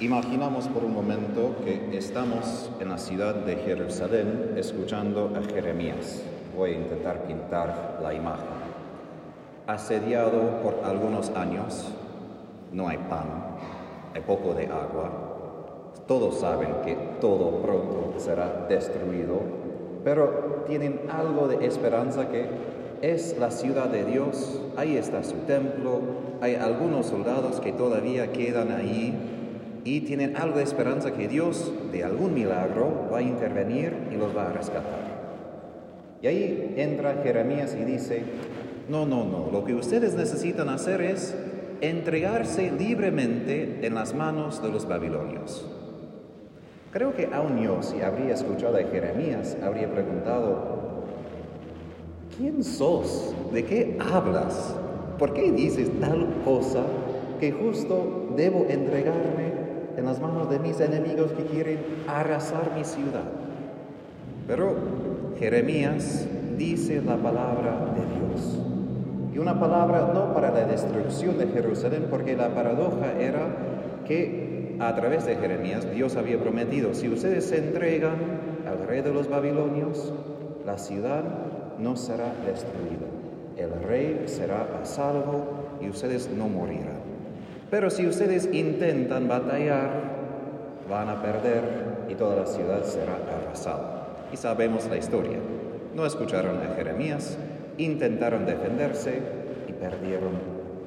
Imaginamos por un momento que estamos en la ciudad de Jerusalén escuchando a Jeremías. Voy a intentar pintar la imagen. Asediado por algunos años, no hay pan, hay poco de agua. Todos saben que todo pronto será destruido, pero tienen algo de esperanza que es la ciudad de Dios, ahí está su templo, hay algunos soldados que todavía quedan ahí y tienen algo de esperanza que Dios de algún milagro va a intervenir y los va a rescatar. Y ahí entra Jeremías y dice, no, no, no, lo que ustedes necesitan hacer es entregarse libremente en las manos de los babilonios. Creo que aún yo, si habría escuchado a Jeremías, habría preguntado, ¿quién sos? ¿De qué hablas? ¿Por qué dices tal cosa que justo debo entregarme en las manos de mis enemigos que quieren arrasar mi ciudad. Pero Jeremías dice la palabra de Dios. Y una palabra no para la destrucción de Jerusalén, porque la paradoja era que a través de Jeremías Dios había prometido, si ustedes se entregan al rey de los babilonios, la ciudad no será destruida. El rey será a salvo y ustedes no morirán. Pero si ustedes intentan batallar, van a perder y toda la ciudad será arrasada. Y sabemos la historia. No escucharon a Jeremías, intentaron defenderse y perdieron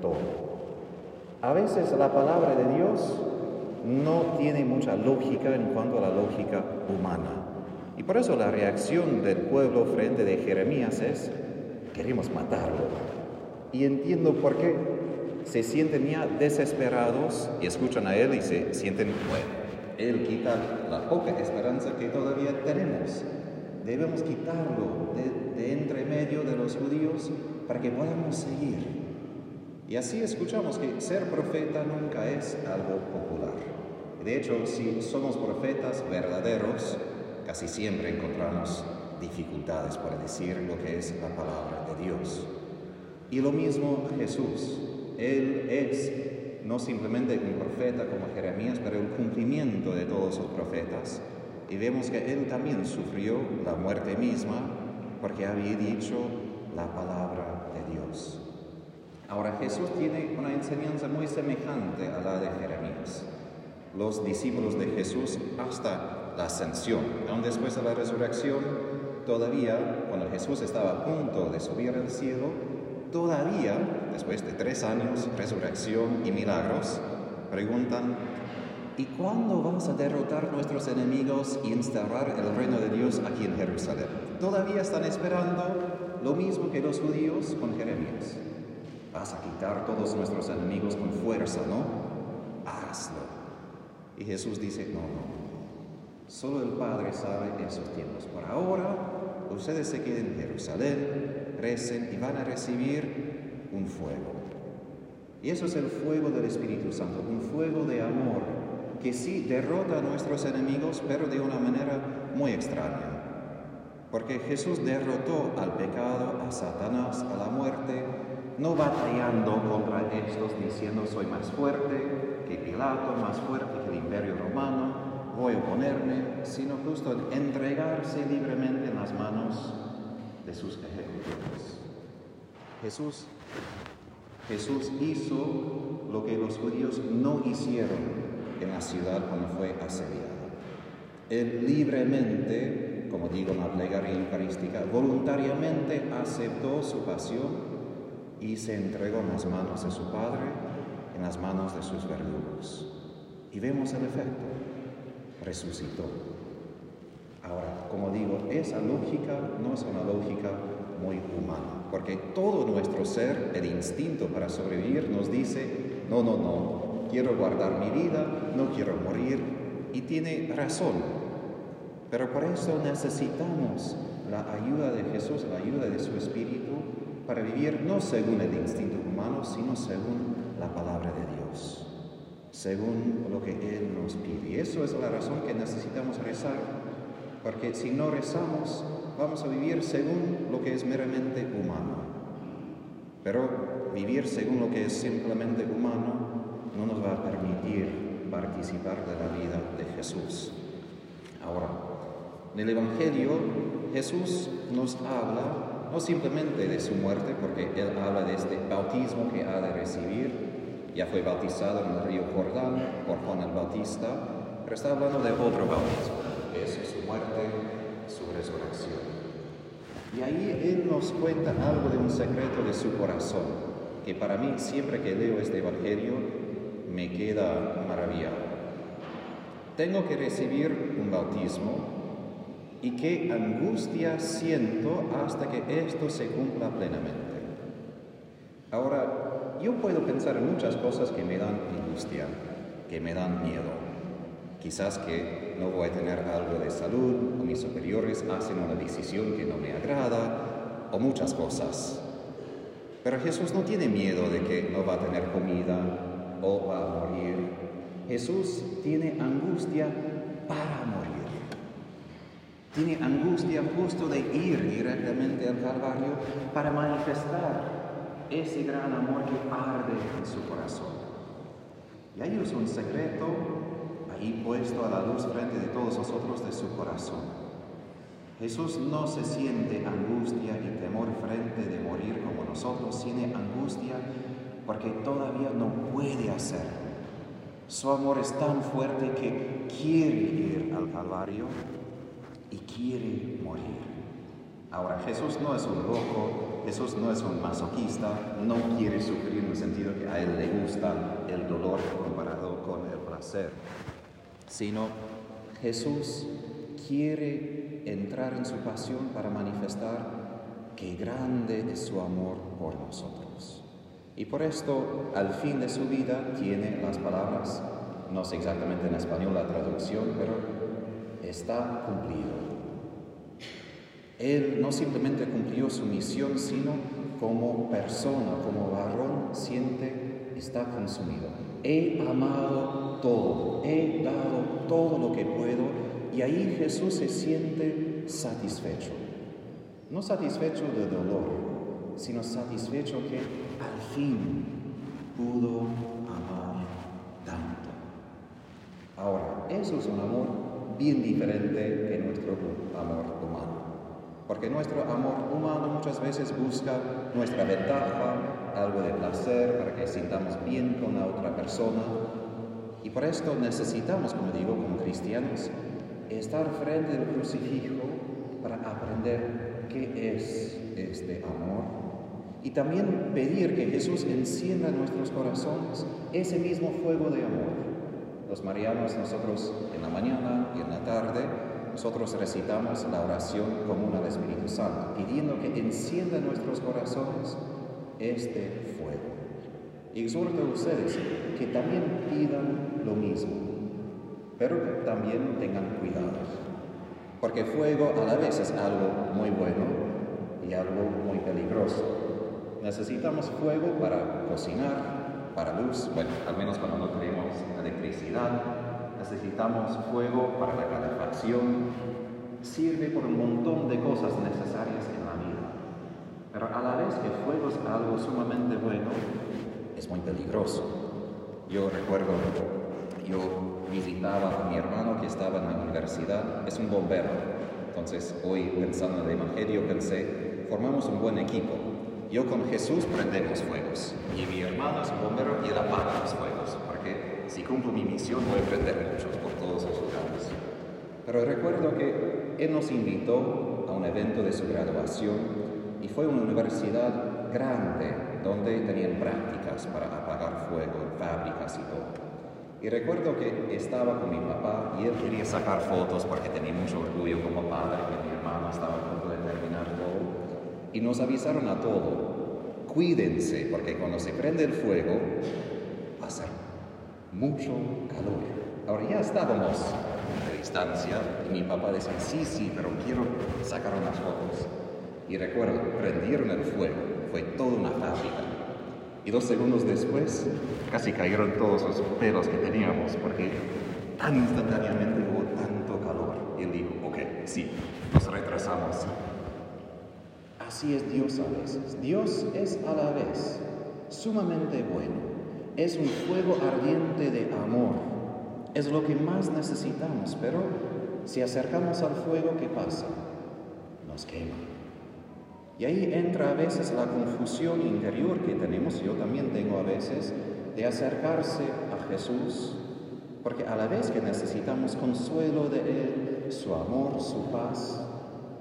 todo. A veces la palabra de Dios no tiene mucha lógica en cuanto a la lógica humana. Y por eso la reacción del pueblo frente de Jeremías es, queremos matarlo. Y entiendo por qué se sienten ya desesperados y escuchan a Él y se sienten, bueno, Él quita la poca esperanza que todavía tenemos. Debemos quitarlo de, de entre medio de los judíos para que podamos seguir. Y así escuchamos que ser profeta nunca es algo popular. De hecho, si somos profetas verdaderos, casi siempre encontramos dificultades para decir lo que es la palabra de Dios. Y lo mismo Jesús. Él es no simplemente un profeta como Jeremías, pero el cumplimiento de todos los profetas. Y vemos que Él también sufrió la muerte misma porque había dicho la palabra de Dios. Ahora Jesús tiene una enseñanza muy semejante a la de Jeremías. Los discípulos de Jesús hasta la ascensión, aún después de la resurrección, todavía cuando Jesús estaba a punto de subir al cielo, todavía, después de tres años, resurrección y milagros, preguntan, ¿y cuándo vas a derrotar nuestros enemigos y instaurar el reino de Dios aquí en Jerusalén? Todavía están esperando lo mismo que los judíos con Jeremías. Vas a quitar todos nuestros enemigos con fuerza, ¿no? Hazlo. Y Jesús dice, no, no. Solo el Padre sabe esos tiempos. Por ahora, ustedes se queden en Jerusalén, recen y van a recibir un fuego. Y eso es el fuego del Espíritu Santo, un fuego de amor que sí derrota a nuestros enemigos, pero de una manera muy extraña. Porque Jesús derrotó al pecado, a Satanás, a la muerte, no batallando contra estos diciendo soy más fuerte que Pilato, más fuerte que el imperio romano, voy a oponerme, sino justo entregarse libremente en las manos de sus ejecutores. Jesús, Jesús hizo lo que los judíos no hicieron en la ciudad cuando fue asediada. Él libremente, como digo en la plegaria eucarística, voluntariamente aceptó su pasión y se entregó en las manos de su Padre, en las manos de sus verdugos. Y vemos el efecto. Resucitó. Ahora, como digo, esa lógica no es una lógica muy humana, porque todo nuestro ser, el instinto para sobrevivir, nos dice, no, no, no, quiero guardar mi vida, no quiero morir, y tiene razón. Pero por eso necesitamos la ayuda de Jesús, la ayuda de su Espíritu, para vivir no según el instinto humano, sino según la palabra de Dios, según lo que Él nos pide. Y eso es la razón que necesitamos rezar porque si no rezamos vamos a vivir según lo que es meramente humano. Pero vivir según lo que es simplemente humano no nos va a permitir participar de la vida de Jesús. Ahora, en el Evangelio Jesús nos habla no simplemente de su muerte, porque Él habla de este bautismo que ha de recibir, ya fue bautizado en el río Jordán por Juan el Bautista, pero está hablando de otro bautismo, es su muerte, su resurrección. Y ahí Él nos cuenta algo de un secreto de su corazón, que para mí siempre que leo este Evangelio me queda maravillado. Tengo que recibir un bautismo y qué angustia siento hasta que esto se cumpla plenamente. Ahora, yo puedo pensar en muchas cosas que me dan angustia, que me dan miedo. Quizás que no voy a tener algo de salud, o mis superiores hacen una decisión que no me agrada, o muchas cosas. Pero Jesús no tiene miedo de que no va a tener comida o va a morir. Jesús tiene angustia para morir. Tiene angustia justo de ir directamente al Calvario para manifestar ese gran amor que arde en su corazón. Y es un secreto ahí puesto a la luz frente de todos nosotros de su corazón. Jesús no se siente angustia y temor frente de morir como nosotros, tiene angustia porque todavía no puede hacerlo. Su amor es tan fuerte que quiere ir al Calvario y quiere morir. Ahora, Jesús no es un loco Jesús no es un masoquista, no quiere sufrir en el sentido que a él le gusta el dolor comparado con el placer, sino Jesús quiere entrar en su pasión para manifestar que grande es su amor por nosotros. Y por esto, al fin de su vida, tiene las palabras, no sé exactamente en español la traducción, pero está cumplido. Él no simplemente cumplió su misión, sino como persona, como varón, siente, está consumido. He amado todo, he dado todo lo que puedo y ahí Jesús se siente satisfecho. No satisfecho de dolor, sino satisfecho que al fin pudo amar tanto. Ahora, eso es un amor bien diferente que nuestro amor humano. Porque nuestro amor humano muchas veces busca nuestra ventaja, algo de placer para que sintamos bien con la otra persona. Y por esto necesitamos, como digo, como cristianos, estar frente al crucifijo para aprender qué es este amor. Y también pedir que Jesús encienda en nuestros corazones ese mismo fuego de amor. Los marianos, nosotros en la mañana y en la tarde, nosotros recitamos la oración común al Espíritu Santo, pidiendo que encienda en nuestros corazones este fuego. Exhorto a ustedes que también pidan lo mismo, pero que también tengan cuidado, porque fuego a la vez es algo muy bueno y algo muy peligroso. Necesitamos fuego para cocinar, para luz, bueno, al menos cuando no tenemos electricidad, necesitamos fuego para la calefacción, sirve por un montón de cosas necesarias en la vida. Pero a la vez que fuego es algo sumamente bueno, es muy peligroso. Yo recuerdo, yo visitaba a mi hermano que estaba en la universidad, es un bombero. Entonces, hoy pensando en el Evangelio, pensé, formamos un buen equipo. Yo con Jesús prendemos fuegos y mi hermano es un bombero y él apaga los fuegos, cumplo mi misión voy a aprender muchos por todos esos lados. Pero recuerdo que él nos invitó a un evento de su graduación y fue una universidad grande donde tenían prácticas para apagar fuego en fábricas y todo. Y recuerdo que estaba con mi papá y él quería sacar fotos porque tenía mucho orgullo como padre que mi hermano estaba a punto de terminar todo. Y nos avisaron a todo, cuídense porque cuando se prende el fuego mucho calor. Ahora ya estábamos a distancia y mi papá decía, sí, sí, pero quiero sacar unas fotos. Y recuerdo, prendieron el fuego, fue toda una fábrica. Y dos segundos después, casi cayeron todos los pelos que teníamos, porque tan instantáneamente hubo tanto calor. Y él dijo, ok, sí, nos retrasamos. Así es Dios a veces. Dios es a la vez sumamente bueno es un fuego ardiente de amor es lo que más necesitamos, pero si acercamos al fuego, ¿qué pasa? Nos quema. Y ahí entra a veces la confusión interior que tenemos, yo también tengo a veces, de acercarse a Jesús, porque a la vez que necesitamos consuelo de Él, su amor, su paz,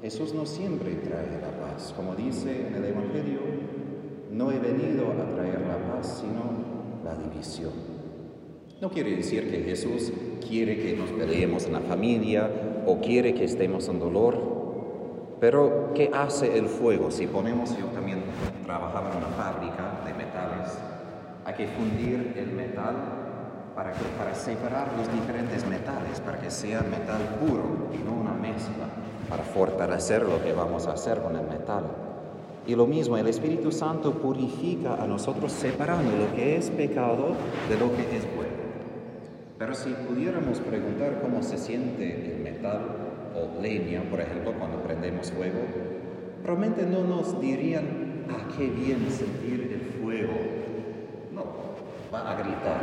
Jesús no siempre trae la paz. Como dice en el Evangelio, no he venido a traer la paz, sino la división. No quiere decir que Jesús quiere que nos peleemos en la familia o quiere que estemos en dolor, pero ¿qué hace el fuego? Si ponemos, yo también trabajaba en una fábrica de metales, hay que fundir el metal para, para separar los diferentes metales, para que sea metal puro y no una mezcla, para fortalecer lo que vamos a hacer con el metal. Y lo mismo, el Espíritu Santo purifica a nosotros separando lo que es pecado de lo que es bueno. Pero si pudiéramos preguntar cómo se siente el metal o leña, por ejemplo, cuando prendemos fuego, probablemente no nos dirían, ah, qué bien sentir el fuego. No, va a gritar,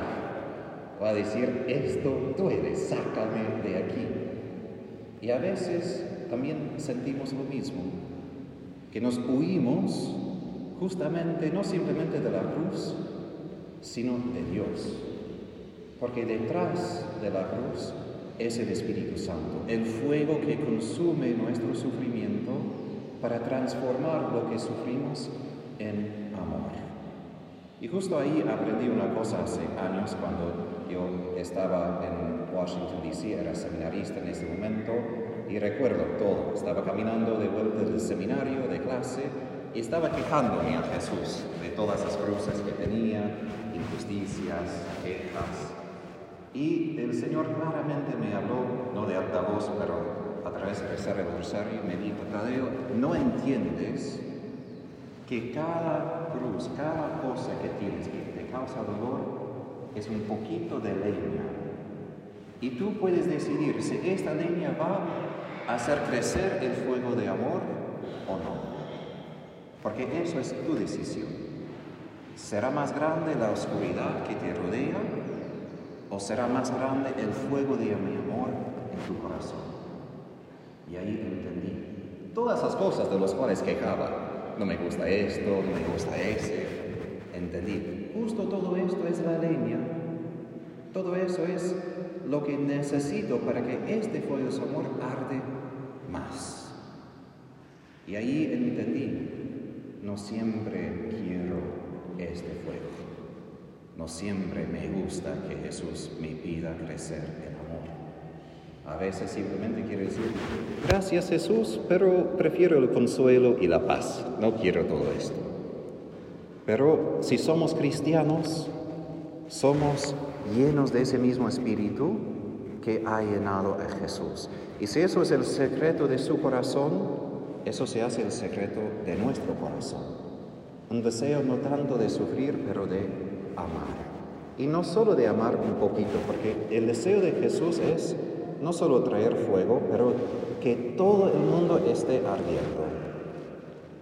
va a decir, esto duele, sácame de aquí. Y a veces también sentimos lo mismo que nos huimos justamente no simplemente de la cruz, sino de Dios. Porque detrás de la cruz es el Espíritu Santo, el fuego que consume nuestro sufrimiento para transformar lo que sufrimos en amor. Y justo ahí aprendí una cosa hace años cuando yo estaba en Washington, D.C., era seminarista en ese momento, y recuerdo todo. Estaba caminando de vuelta del seminario, de clase, y estaba quejándome a Jesús de todas las cruces que tenía, injusticias, quejas. Y el Señor claramente me habló, no de alta voz, pero a través de rezar el rosario, me dijo, Tadeo, no entiendes que cada cruz, cada cosa que tienes que te causa dolor, es un poquito de leña. Y tú puedes decidir si esta leña va hacer crecer el fuego de amor o no. Porque eso es tu decisión. ¿Será más grande la oscuridad que te rodea o será más grande el fuego de mi amor en tu corazón? Y ahí entendí todas esas cosas de las cuales quejaba. No me gusta esto, no me gusta ese. Entendí. Justo todo esto es la leña. Todo eso es lo que necesito para que este fuego de amor arde más. Y ahí entendí, no siempre quiero este fuego. No siempre me gusta que Jesús me pida crecer en amor. A veces simplemente quiero decir, gracias Jesús, pero prefiero el consuelo y la paz. No quiero todo esto. Pero si somos cristianos, somos llenos de ese mismo espíritu que ha llenado a Jesús. Y si eso es el secreto de su corazón, eso se hace el secreto de nuestro corazón. Un deseo no tanto de sufrir, pero de amar. Y no solo de amar un poquito, porque el deseo de Jesús es no solo traer fuego, pero que todo el mundo esté ardiendo.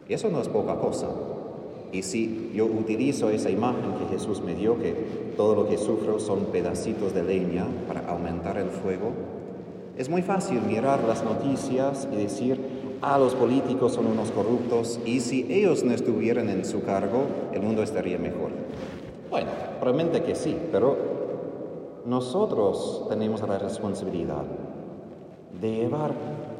Y eso no es poca cosa. Y si yo utilizo esa imagen que Jesús me dio, que todo lo que sufro son pedacitos de leña para aumentar el fuego, es muy fácil mirar las noticias y decir, ah, los políticos son unos corruptos y si ellos no estuvieran en su cargo, el mundo estaría mejor. Bueno, probablemente que sí, pero nosotros tenemos la responsabilidad de llevar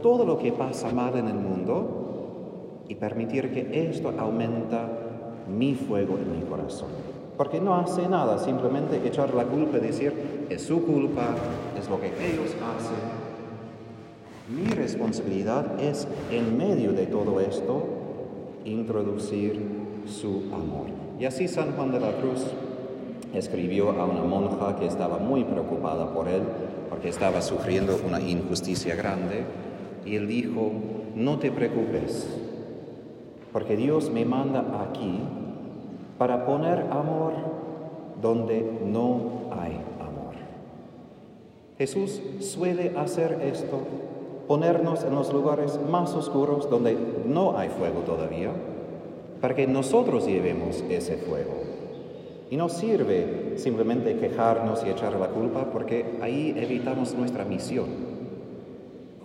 todo lo que pasa mal en el mundo y permitir que esto aumenta mi fuego en mi corazón. Porque no hace nada, simplemente echar la culpa decir, es su culpa, es lo que ellos hacen. Mi responsabilidad es, en medio de todo esto, introducir su amor. Y así San Juan de la Cruz escribió a una monja que estaba muy preocupada por él, porque estaba sufriendo una injusticia grande, y él dijo, no te preocupes, porque Dios me manda aquí para poner amor donde no hay amor. Jesús suele hacer esto, ponernos en los lugares más oscuros donde no hay fuego todavía, para que nosotros llevemos ese fuego. Y no sirve simplemente quejarnos y echar la culpa porque ahí evitamos nuestra misión.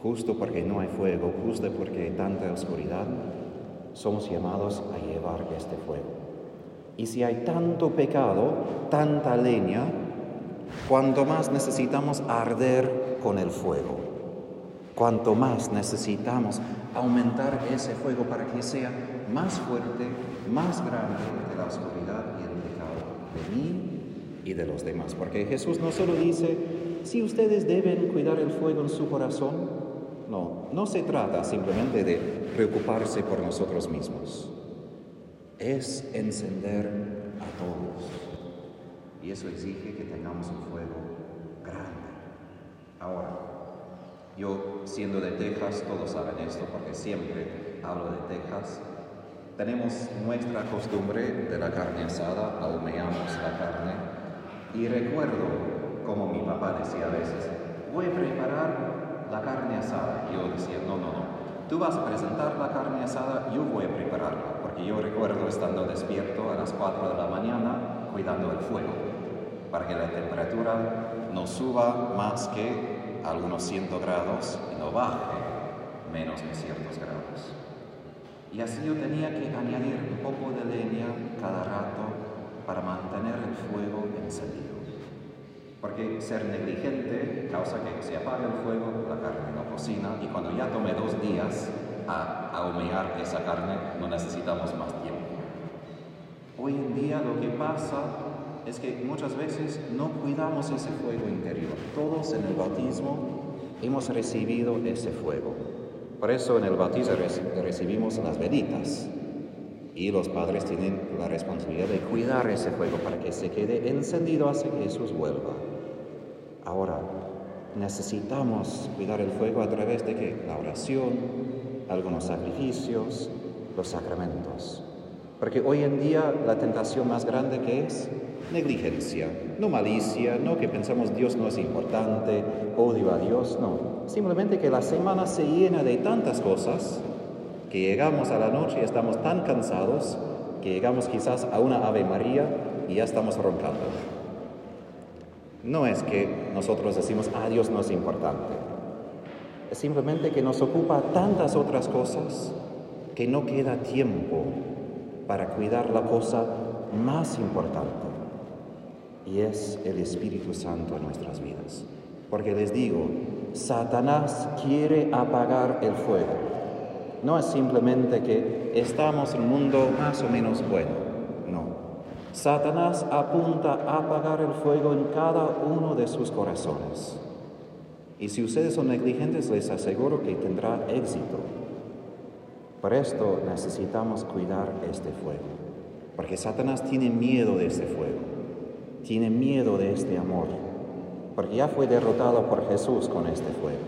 Justo porque no hay fuego, justo porque hay tanta oscuridad, somos llamados a llevar este fuego. Y si hay tanto pecado, tanta leña, cuanto más necesitamos arder con el fuego, cuanto más necesitamos aumentar ese fuego para que sea más fuerte, más grande de la oscuridad y el pecado de mí y de los demás. Porque Jesús no solo dice, si ustedes deben cuidar el fuego en su corazón, no, no se trata simplemente de preocuparse por nosotros mismos, es encender a todos. Y eso exige que tengamos un fuego grande. Ahora, yo siendo de Texas, todos saben esto porque siempre hablo de Texas, tenemos nuestra costumbre de la carne asada, ahumeamos la carne y recuerdo como mi papá decía a veces, voy a preparar la carne asada. Yo decía, no, no, no, tú vas a presentar la carne asada, yo voy a prepararla, porque yo recuerdo estando despierto a las 4 de la mañana cuidando el fuego, para que la temperatura no suba más que algunos 100 grados y no baje menos que ciertos grados. Y así yo tenía que añadir un poco de leña cada rato para mantener el fuego encendido. Porque ser negligente causa que se apague el fuego, la carne no cocina y cuando ya tome dos días a ahumear esa carne no necesitamos más tiempo. Hoy en día lo que pasa es que muchas veces no cuidamos ese fuego interior. Todos en el bautismo hemos recibido ese fuego. Por eso en el bautizo recibimos las velitas y los padres tienen la responsabilidad de cuidar ese fuego para que se quede encendido hasta que Jesús vuelva. Ahora, necesitamos cuidar el fuego a través de que la oración, algunos sacrificios, los sacramentos. Porque hoy en día la tentación más grande que es negligencia, no malicia, no que pensamos Dios no es importante, odio a Dios, no. Simplemente que la semana se llena de tantas cosas que llegamos a la noche y estamos tan cansados que llegamos quizás a una Ave María y ya estamos roncando. No es que nosotros decimos, ah, Dios no es importante. Es simplemente que nos ocupa tantas otras cosas que no queda tiempo para cuidar la cosa más importante y es el Espíritu Santo en nuestras vidas. Porque les digo, Satanás quiere apagar el fuego. No es simplemente que estamos en un mundo más o menos bueno, no. Satanás apunta a apagar el fuego en cada uno de sus corazones. Y si ustedes son negligentes, les aseguro que tendrá éxito. Por esto necesitamos cuidar este fuego, porque Satanás tiene miedo de ese fuego tiene miedo de este amor, porque ya fue derrotado por Jesús con este fuego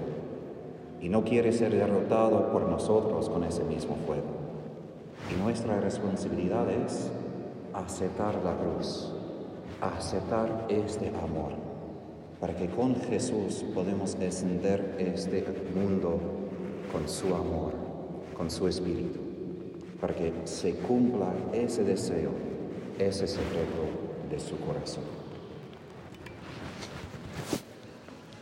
y no quiere ser derrotado por nosotros con ese mismo fuego. Y nuestra responsabilidad es aceptar la cruz, aceptar este amor, para que con Jesús podemos encender este mundo con su amor, con su espíritu, para que se cumpla ese deseo, ese secreto de su corazón.